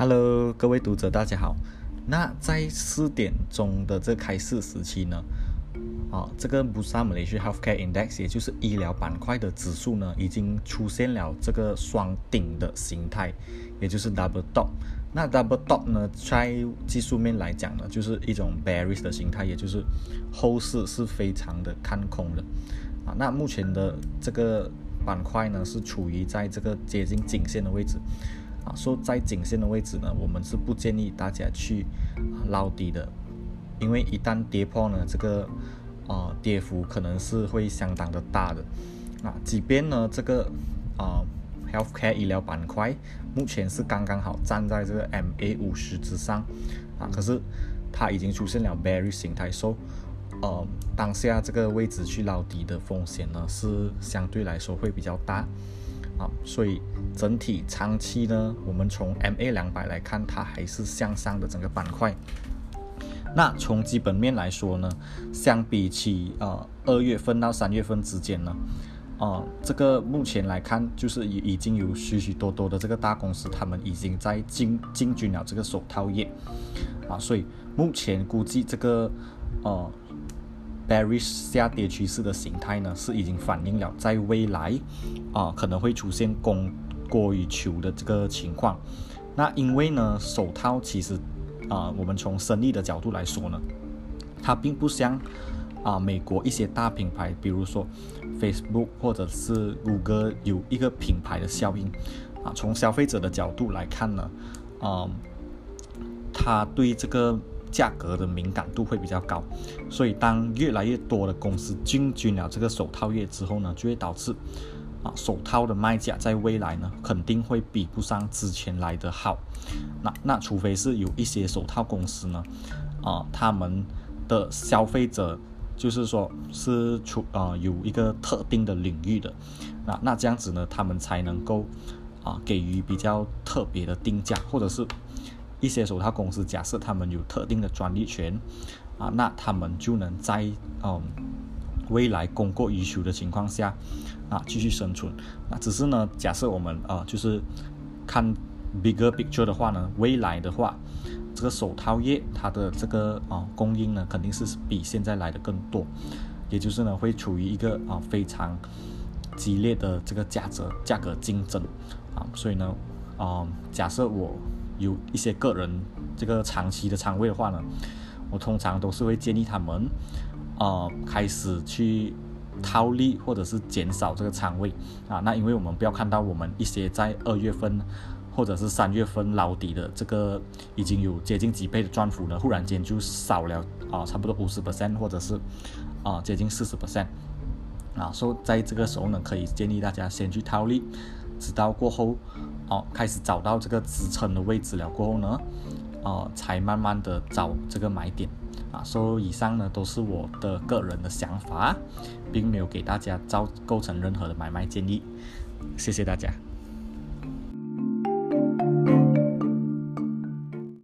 Hello，各位读者，大家好。那在四点钟的这开市时期呢，啊，这个 Bursa Malaysia Healthcare Index，也就是医疗板块的指数呢，已经出现了这个双顶的形态，也就是 Double Top。那 Double Top 呢，在技术面来讲呢，就是一种 bearish 的形态，也就是后市是非常的看空的。啊，那目前的这个板块呢，是处于在这个接近颈线的位置。啊，说在颈线的位置呢，我们是不建议大家去捞底的，因为一旦跌破呢，这个啊跌幅可能是会相当的大的。啊，即便呢这个啊 healthcare 医疗板块目前是刚刚好站在这个 MA 五十之上，啊，可是它已经出现了 bearish 形态，说呃当下这个位置去捞底的风险呢是相对来说会比较大。啊，所以整体长期呢，我们从 MA 两百来看，它还是向上的整个板块。那从基本面来说呢，相比起呃二月份到三月份之间呢，啊，这个目前来看，就是已已经有许许多多的这个大公司，他们已经在进进军了这个手套业，啊，所以目前估计这个呃。Bearish 下跌趋势的形态呢，是已经反映了在未来啊可能会出现供过于求的这个情况。那因为呢，手套其实啊，我们从生意的角度来说呢，它并不像啊美国一些大品牌，比如说 Facebook 或者是谷歌有一个品牌的效应啊。从消费者的角度来看呢，啊，他对这个。价格的敏感度会比较高，所以当越来越多的公司进军了这个手套业之后呢，就会导致啊手套的卖价在未来呢肯定会比不上之前来的好。那那除非是有一些手套公司呢，啊他们的消费者就是说是出啊有一个特定的领域的，那那这样子呢，他们才能够啊给予比较特别的定价，或者是。一些手套公司假设他们有特定的专利权，啊，那他们就能在嗯未来供过于求的情况下，啊继续生存。那只是呢，假设我们啊就是看 bigger picture 的话呢，未来的话，这个手套业它的这个啊供应呢肯定是比现在来的更多，也就是呢会处于一个啊非常激烈的这个价格价格竞争啊，所以呢，啊假设我。有一些个人这个长期的仓位的话呢，我通常都是会建议他们，呃，开始去套利或者是减少这个仓位啊。那因为我们不要看到我们一些在二月份或者是三月份捞底的这个已经有接近几倍的赚幅呢，忽然间就少了啊，差不多五十 percent 或者是啊接近四十 percent 啊。所以在这个时候呢，可以建议大家先去套利。直到过后，哦，开始找到这个支撑的位置了过后呢，哦，才慢慢的找这个买点，啊，所以以上呢都是我的个人的想法，并没有给大家造构成任何的买卖建议，谢谢大家。